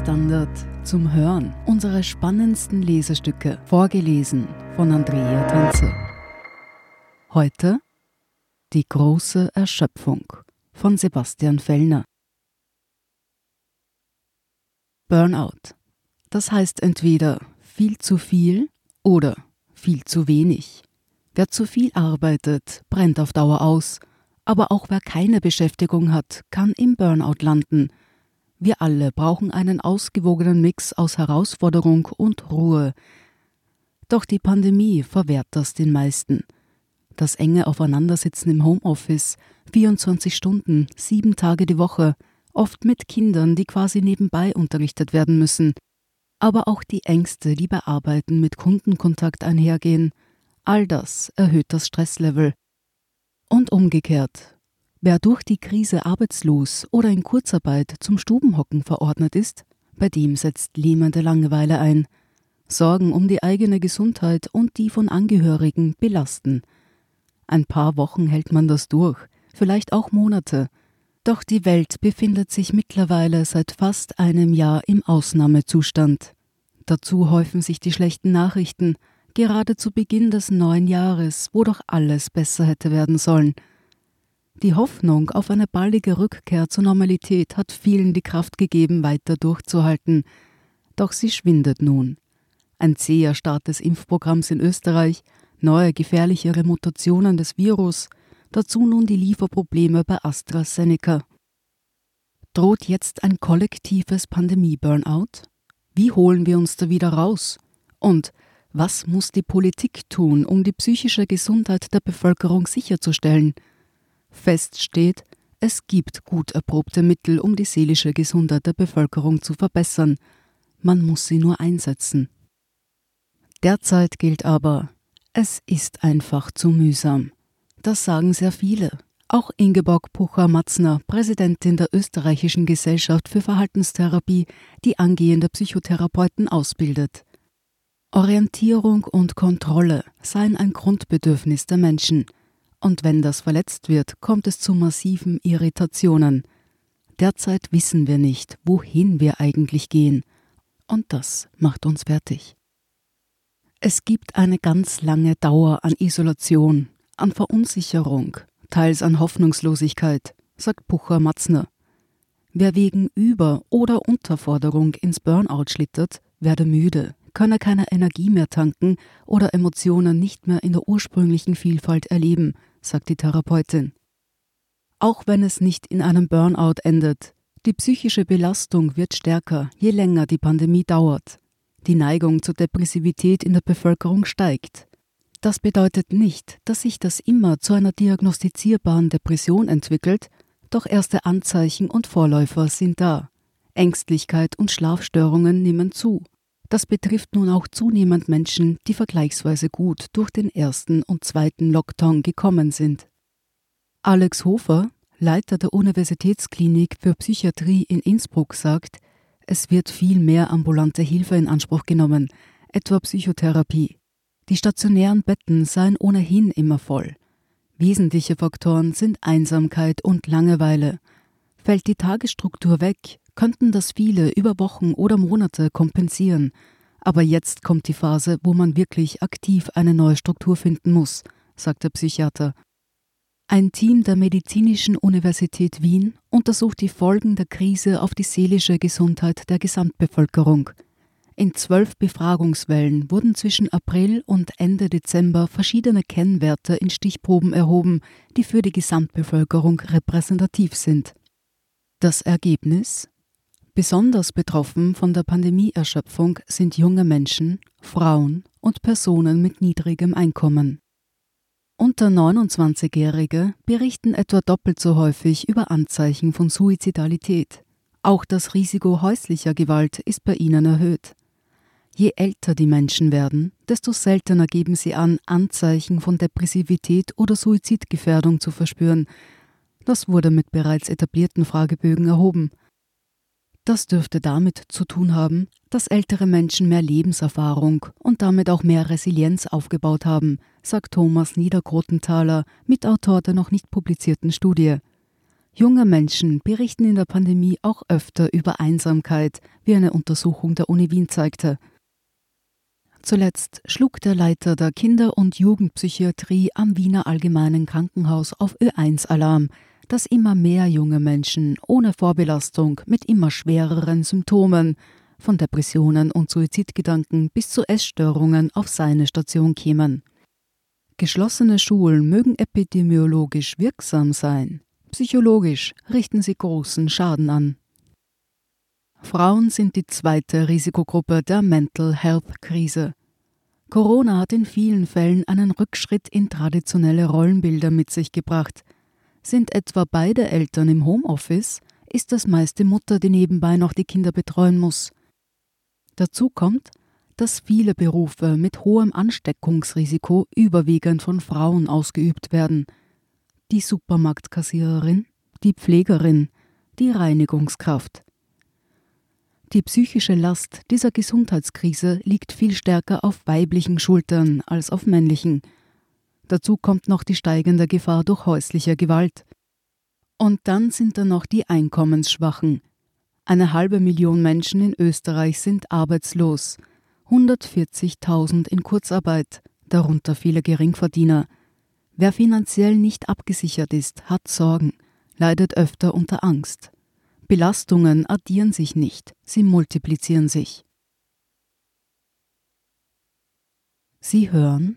Standard zum Hören. Unsere spannendsten Lesestücke, vorgelesen von Andrea Tanze. Heute Die große Erschöpfung von Sebastian Fellner. Burnout. Das heißt entweder viel zu viel oder viel zu wenig. Wer zu viel arbeitet, brennt auf Dauer aus, aber auch wer keine Beschäftigung hat, kann im Burnout landen. Wir alle brauchen einen ausgewogenen Mix aus Herausforderung und Ruhe. Doch die Pandemie verwehrt das den meisten. Das enge Aufeinandersitzen im Homeoffice, 24 Stunden, sieben Tage die Woche, oft mit Kindern, die quasi nebenbei unterrichtet werden müssen, aber auch die Ängste, die bei Arbeiten mit Kundenkontakt einhergehen, all das erhöht das Stresslevel. Und umgekehrt, wer durch die Krise arbeitslos oder in Kurzarbeit zum Stubenhocken verordnet ist, bei dem setzt lähmende Langeweile ein. Sorgen um die eigene Gesundheit und die von Angehörigen belasten. Ein paar Wochen hält man das durch, vielleicht auch Monate, doch die Welt befindet sich mittlerweile seit fast einem Jahr im Ausnahmezustand. Dazu häufen sich die schlechten Nachrichten, gerade zu Beginn des neuen Jahres, wo doch alles besser hätte werden sollen. Die Hoffnung auf eine baldige Rückkehr zur Normalität hat vielen die Kraft gegeben, weiter durchzuhalten. Doch sie schwindet nun. Ein zäher Start des Impfprogramms in Österreich, neue gefährlichere Mutationen des Virus, dazu nun die Lieferprobleme bei AstraZeneca. Droht jetzt ein kollektives Pandemie-Burnout? Wie holen wir uns da wieder raus? Und was muss die Politik tun, um die psychische Gesundheit der Bevölkerung sicherzustellen? Fest steht, es gibt gut erprobte Mittel, um die seelische Gesundheit der Bevölkerung zu verbessern. Man muss sie nur einsetzen. Derzeit gilt aber, es ist einfach zu mühsam. Das sagen sehr viele. Auch Ingeborg Pucher-Matzner, Präsidentin der Österreichischen Gesellschaft für Verhaltenstherapie, die angehende Psychotherapeuten ausbildet. Orientierung und Kontrolle seien ein Grundbedürfnis der Menschen. Und wenn das verletzt wird, kommt es zu massiven Irritationen. Derzeit wissen wir nicht, wohin wir eigentlich gehen. Und das macht uns fertig. Es gibt eine ganz lange Dauer an Isolation, an Verunsicherung, teils an Hoffnungslosigkeit, sagt Pucher Matzner. Wer wegen Über- oder Unterforderung ins Burnout schlittert, werde müde, könne keine Energie mehr tanken oder Emotionen nicht mehr in der ursprünglichen Vielfalt erleben, sagt die Therapeutin. Auch wenn es nicht in einem Burnout endet, die psychische Belastung wird stärker, je länger die Pandemie dauert. Die Neigung zur Depressivität in der Bevölkerung steigt. Das bedeutet nicht, dass sich das immer zu einer diagnostizierbaren Depression entwickelt, doch erste Anzeichen und Vorläufer sind da. Ängstlichkeit und Schlafstörungen nehmen zu. Das betrifft nun auch zunehmend Menschen, die vergleichsweise gut durch den ersten und zweiten Lockdown gekommen sind. Alex Hofer, Leiter der Universitätsklinik für Psychiatrie in Innsbruck, sagt, es wird viel mehr ambulante Hilfe in Anspruch genommen, etwa Psychotherapie. Die stationären Betten seien ohnehin immer voll. Wesentliche Faktoren sind Einsamkeit und Langeweile. Fällt die Tagesstruktur weg, könnten das viele über Wochen oder Monate kompensieren. Aber jetzt kommt die Phase, wo man wirklich aktiv eine neue Struktur finden muss, sagt der Psychiater. Ein Team der Medizinischen Universität Wien untersucht die Folgen der Krise auf die seelische Gesundheit der Gesamtbevölkerung. In zwölf Befragungswellen wurden zwischen April und Ende Dezember verschiedene Kennwerte in Stichproben erhoben, die für die Gesamtbevölkerung repräsentativ sind. Das Ergebnis? Besonders betroffen von der Pandemieerschöpfung sind junge Menschen, Frauen und Personen mit niedrigem Einkommen. Unter 29-Jährige berichten etwa doppelt so häufig über Anzeichen von Suizidalität. Auch das Risiko häuslicher Gewalt ist bei ihnen erhöht. Je älter die Menschen werden, desto seltener geben sie an, Anzeichen von Depressivität oder Suizidgefährdung zu verspüren. Das wurde mit bereits etablierten Fragebögen erhoben. Das dürfte damit zu tun haben, dass ältere Menschen mehr Lebenserfahrung und damit auch mehr Resilienz aufgebaut haben, sagt Thomas Niedergrotenthaler, Mitautor der noch nicht publizierten Studie. Junge Menschen berichten in der Pandemie auch öfter über Einsamkeit, wie eine Untersuchung der Uni Wien zeigte. Zuletzt schlug der Leiter der Kinder- und Jugendpsychiatrie am Wiener Allgemeinen Krankenhaus auf Ö1 Alarm, dass immer mehr junge Menschen ohne Vorbelastung mit immer schwereren Symptomen von Depressionen und Suizidgedanken bis zu Essstörungen auf seine Station kämen. Geschlossene Schulen mögen epidemiologisch wirksam sein, psychologisch richten sie großen Schaden an. Frauen sind die zweite Risikogruppe der Mental Health Krise. Corona hat in vielen Fällen einen Rückschritt in traditionelle Rollenbilder mit sich gebracht. Sind etwa beide Eltern im Homeoffice, ist das meist die Mutter, die nebenbei noch die Kinder betreuen muss. Dazu kommt, dass viele Berufe mit hohem Ansteckungsrisiko überwiegend von Frauen ausgeübt werden. Die Supermarktkassiererin, die Pflegerin, die Reinigungskraft. Die psychische Last dieser Gesundheitskrise liegt viel stärker auf weiblichen Schultern als auf männlichen. Dazu kommt noch die steigende Gefahr durch häusliche Gewalt. Und dann sind da noch die Einkommensschwachen, eine halbe Million Menschen in Österreich sind arbeitslos, 140.000 in Kurzarbeit, darunter viele Geringverdiener. Wer finanziell nicht abgesichert ist, hat Sorgen, leidet öfter unter Angst. Belastungen addieren sich nicht, sie multiplizieren sich. Sie hören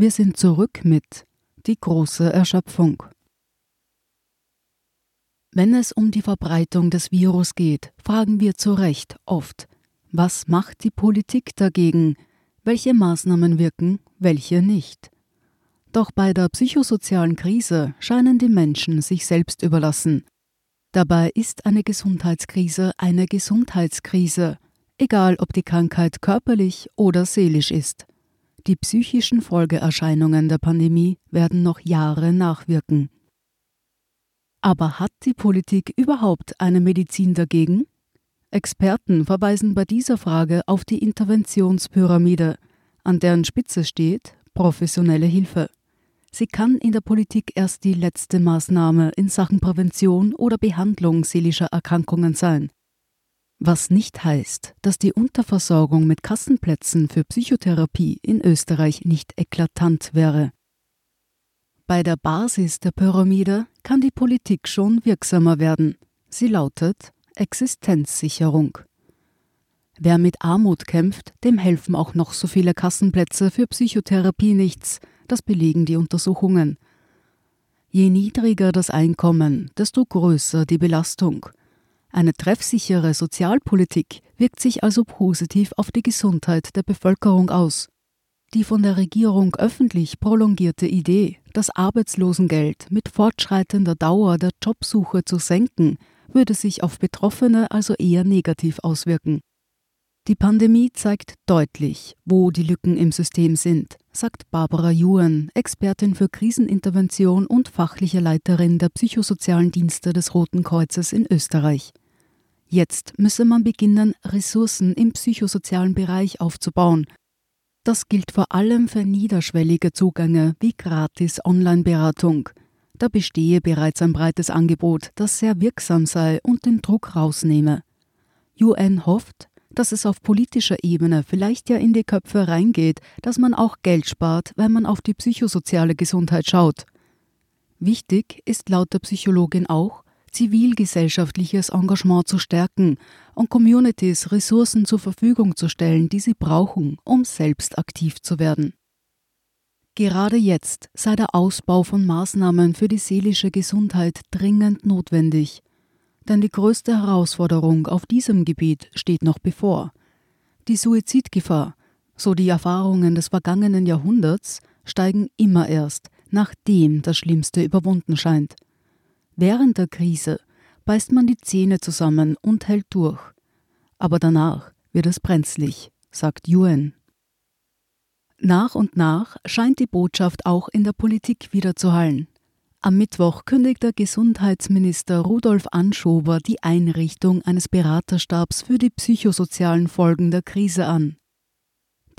Wir sind zurück mit Die große Erschöpfung. Wenn es um die Verbreitung des Virus geht, fragen wir zu Recht oft, was macht die Politik dagegen? Welche Maßnahmen wirken, welche nicht? Doch bei der psychosozialen Krise scheinen die Menschen sich selbst überlassen. Dabei ist eine Gesundheitskrise eine Gesundheitskrise, egal ob die Krankheit körperlich oder seelisch ist. Die psychischen Folgeerscheinungen der Pandemie werden noch Jahre nachwirken. Aber hat die Politik überhaupt eine Medizin dagegen? Experten verweisen bei dieser Frage auf die Interventionspyramide, an deren Spitze steht professionelle Hilfe. Sie kann in der Politik erst die letzte Maßnahme in Sachen Prävention oder Behandlung seelischer Erkrankungen sein. Was nicht heißt, dass die Unterversorgung mit Kassenplätzen für Psychotherapie in Österreich nicht eklatant wäre. Bei der Basis der Pyramide kann die Politik schon wirksamer werden. Sie lautet Existenzsicherung. Wer mit Armut kämpft, dem helfen auch noch so viele Kassenplätze für Psychotherapie nichts, das belegen die Untersuchungen. Je niedriger das Einkommen, desto größer die Belastung. Eine treffsichere Sozialpolitik wirkt sich also positiv auf die Gesundheit der Bevölkerung aus. Die von der Regierung öffentlich prolongierte Idee, das Arbeitslosengeld mit fortschreitender Dauer der Jobsuche zu senken, würde sich auf Betroffene also eher negativ auswirken. Die Pandemie zeigt deutlich, wo die Lücken im System sind, sagt Barbara Juan, Expertin für Krisenintervention und fachliche Leiterin der psychosozialen Dienste des Roten Kreuzes in Österreich. Jetzt müsse man beginnen, Ressourcen im psychosozialen Bereich aufzubauen, das gilt vor allem für niederschwellige Zugänge wie gratis Online-Beratung. Da bestehe bereits ein breites Angebot, das sehr wirksam sei und den Druck rausnehme. UN hofft, dass es auf politischer Ebene vielleicht ja in die Köpfe reingeht, dass man auch Geld spart, wenn man auf die psychosoziale Gesundheit schaut. Wichtig ist laut der Psychologin auch, zivilgesellschaftliches Engagement zu stärken und Communities Ressourcen zur Verfügung zu stellen, die sie brauchen, um selbst aktiv zu werden. Gerade jetzt sei der Ausbau von Maßnahmen für die seelische Gesundheit dringend notwendig, denn die größte Herausforderung auf diesem Gebiet steht noch bevor. Die Suizidgefahr, so die Erfahrungen des vergangenen Jahrhunderts, steigen immer erst, nachdem das Schlimmste überwunden scheint. Während der Krise beißt man die Zähne zusammen und hält durch. Aber danach wird es brenzlig, sagt Yuen. Nach und nach scheint die Botschaft auch in der Politik wieder zu hallen. Am Mittwoch kündigte Gesundheitsminister Rudolf Anschober die Einrichtung eines Beraterstabs für die psychosozialen Folgen der Krise an.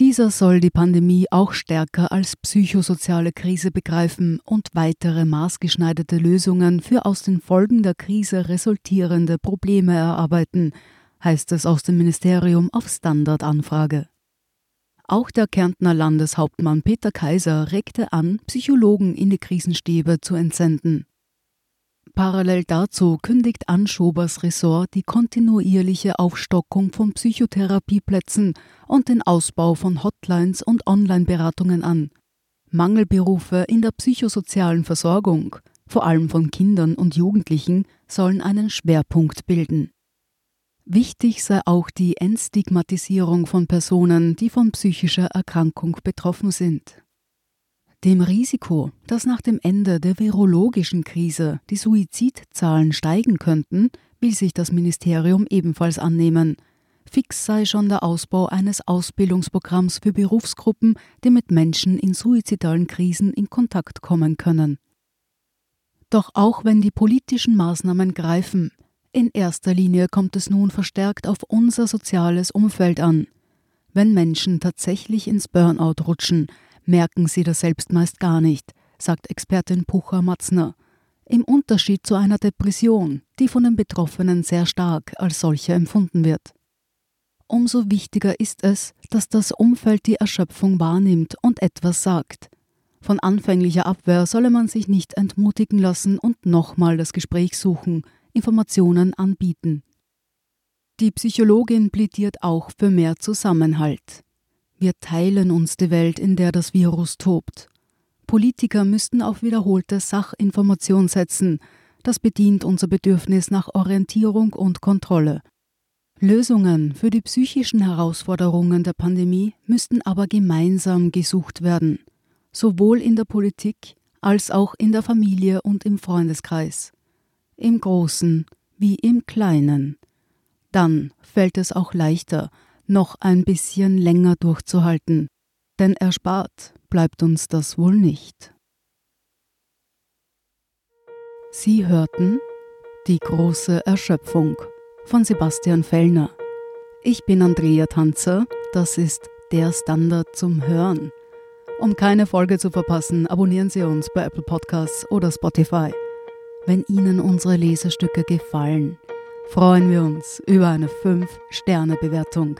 Dieser soll die Pandemie auch stärker als psychosoziale Krise begreifen und weitere maßgeschneiderte Lösungen für aus den Folgen der Krise resultierende Probleme erarbeiten, heißt es aus dem Ministerium auf Standardanfrage. Auch der Kärntner Landeshauptmann Peter Kaiser regte an, Psychologen in die Krisenstäbe zu entsenden. Parallel dazu kündigt Anschobers Ressort die kontinuierliche Aufstockung von Psychotherapieplätzen und den Ausbau von Hotlines und Online-Beratungen an. Mangelberufe in der psychosozialen Versorgung, vor allem von Kindern und Jugendlichen, sollen einen Schwerpunkt bilden. Wichtig sei auch die Entstigmatisierung von Personen, die von psychischer Erkrankung betroffen sind. Dem Risiko, dass nach dem Ende der virologischen Krise die Suizidzahlen steigen könnten, will sich das Ministerium ebenfalls annehmen. Fix sei schon der Ausbau eines Ausbildungsprogramms für Berufsgruppen, die mit Menschen in suizidalen Krisen in Kontakt kommen können. Doch auch wenn die politischen Maßnahmen greifen, in erster Linie kommt es nun verstärkt auf unser soziales Umfeld an. Wenn Menschen tatsächlich ins Burnout rutschen, merken sie das selbst meist gar nicht, sagt Expertin Pucher-Matzner. Im Unterschied zu einer Depression, die von den Betroffenen sehr stark als solche empfunden wird. Umso wichtiger ist es, dass das Umfeld die Erschöpfung wahrnimmt und etwas sagt. Von anfänglicher Abwehr solle man sich nicht entmutigen lassen und nochmal das Gespräch suchen, Informationen anbieten. Die Psychologin plädiert auch für mehr Zusammenhalt. Wir teilen uns die Welt, in der das Virus tobt. Politiker müssten auf wiederholte Sachinformation setzen. Das bedient unser Bedürfnis nach Orientierung und Kontrolle. Lösungen für die psychischen Herausforderungen der Pandemie müssten aber gemeinsam gesucht werden, sowohl in der Politik als auch in der Familie und im Freundeskreis im Großen wie im Kleinen. Dann fällt es auch leichter, noch ein bisschen länger durchzuhalten, denn erspart bleibt uns das wohl nicht. Sie hörten Die große Erschöpfung von Sebastian Fellner. Ich bin Andrea Tanzer, das ist der Standard zum Hören. Um keine Folge zu verpassen, abonnieren Sie uns bei Apple Podcasts oder Spotify. Wenn Ihnen unsere Lesestücke gefallen, freuen wir uns über eine 5-Sterne-Bewertung.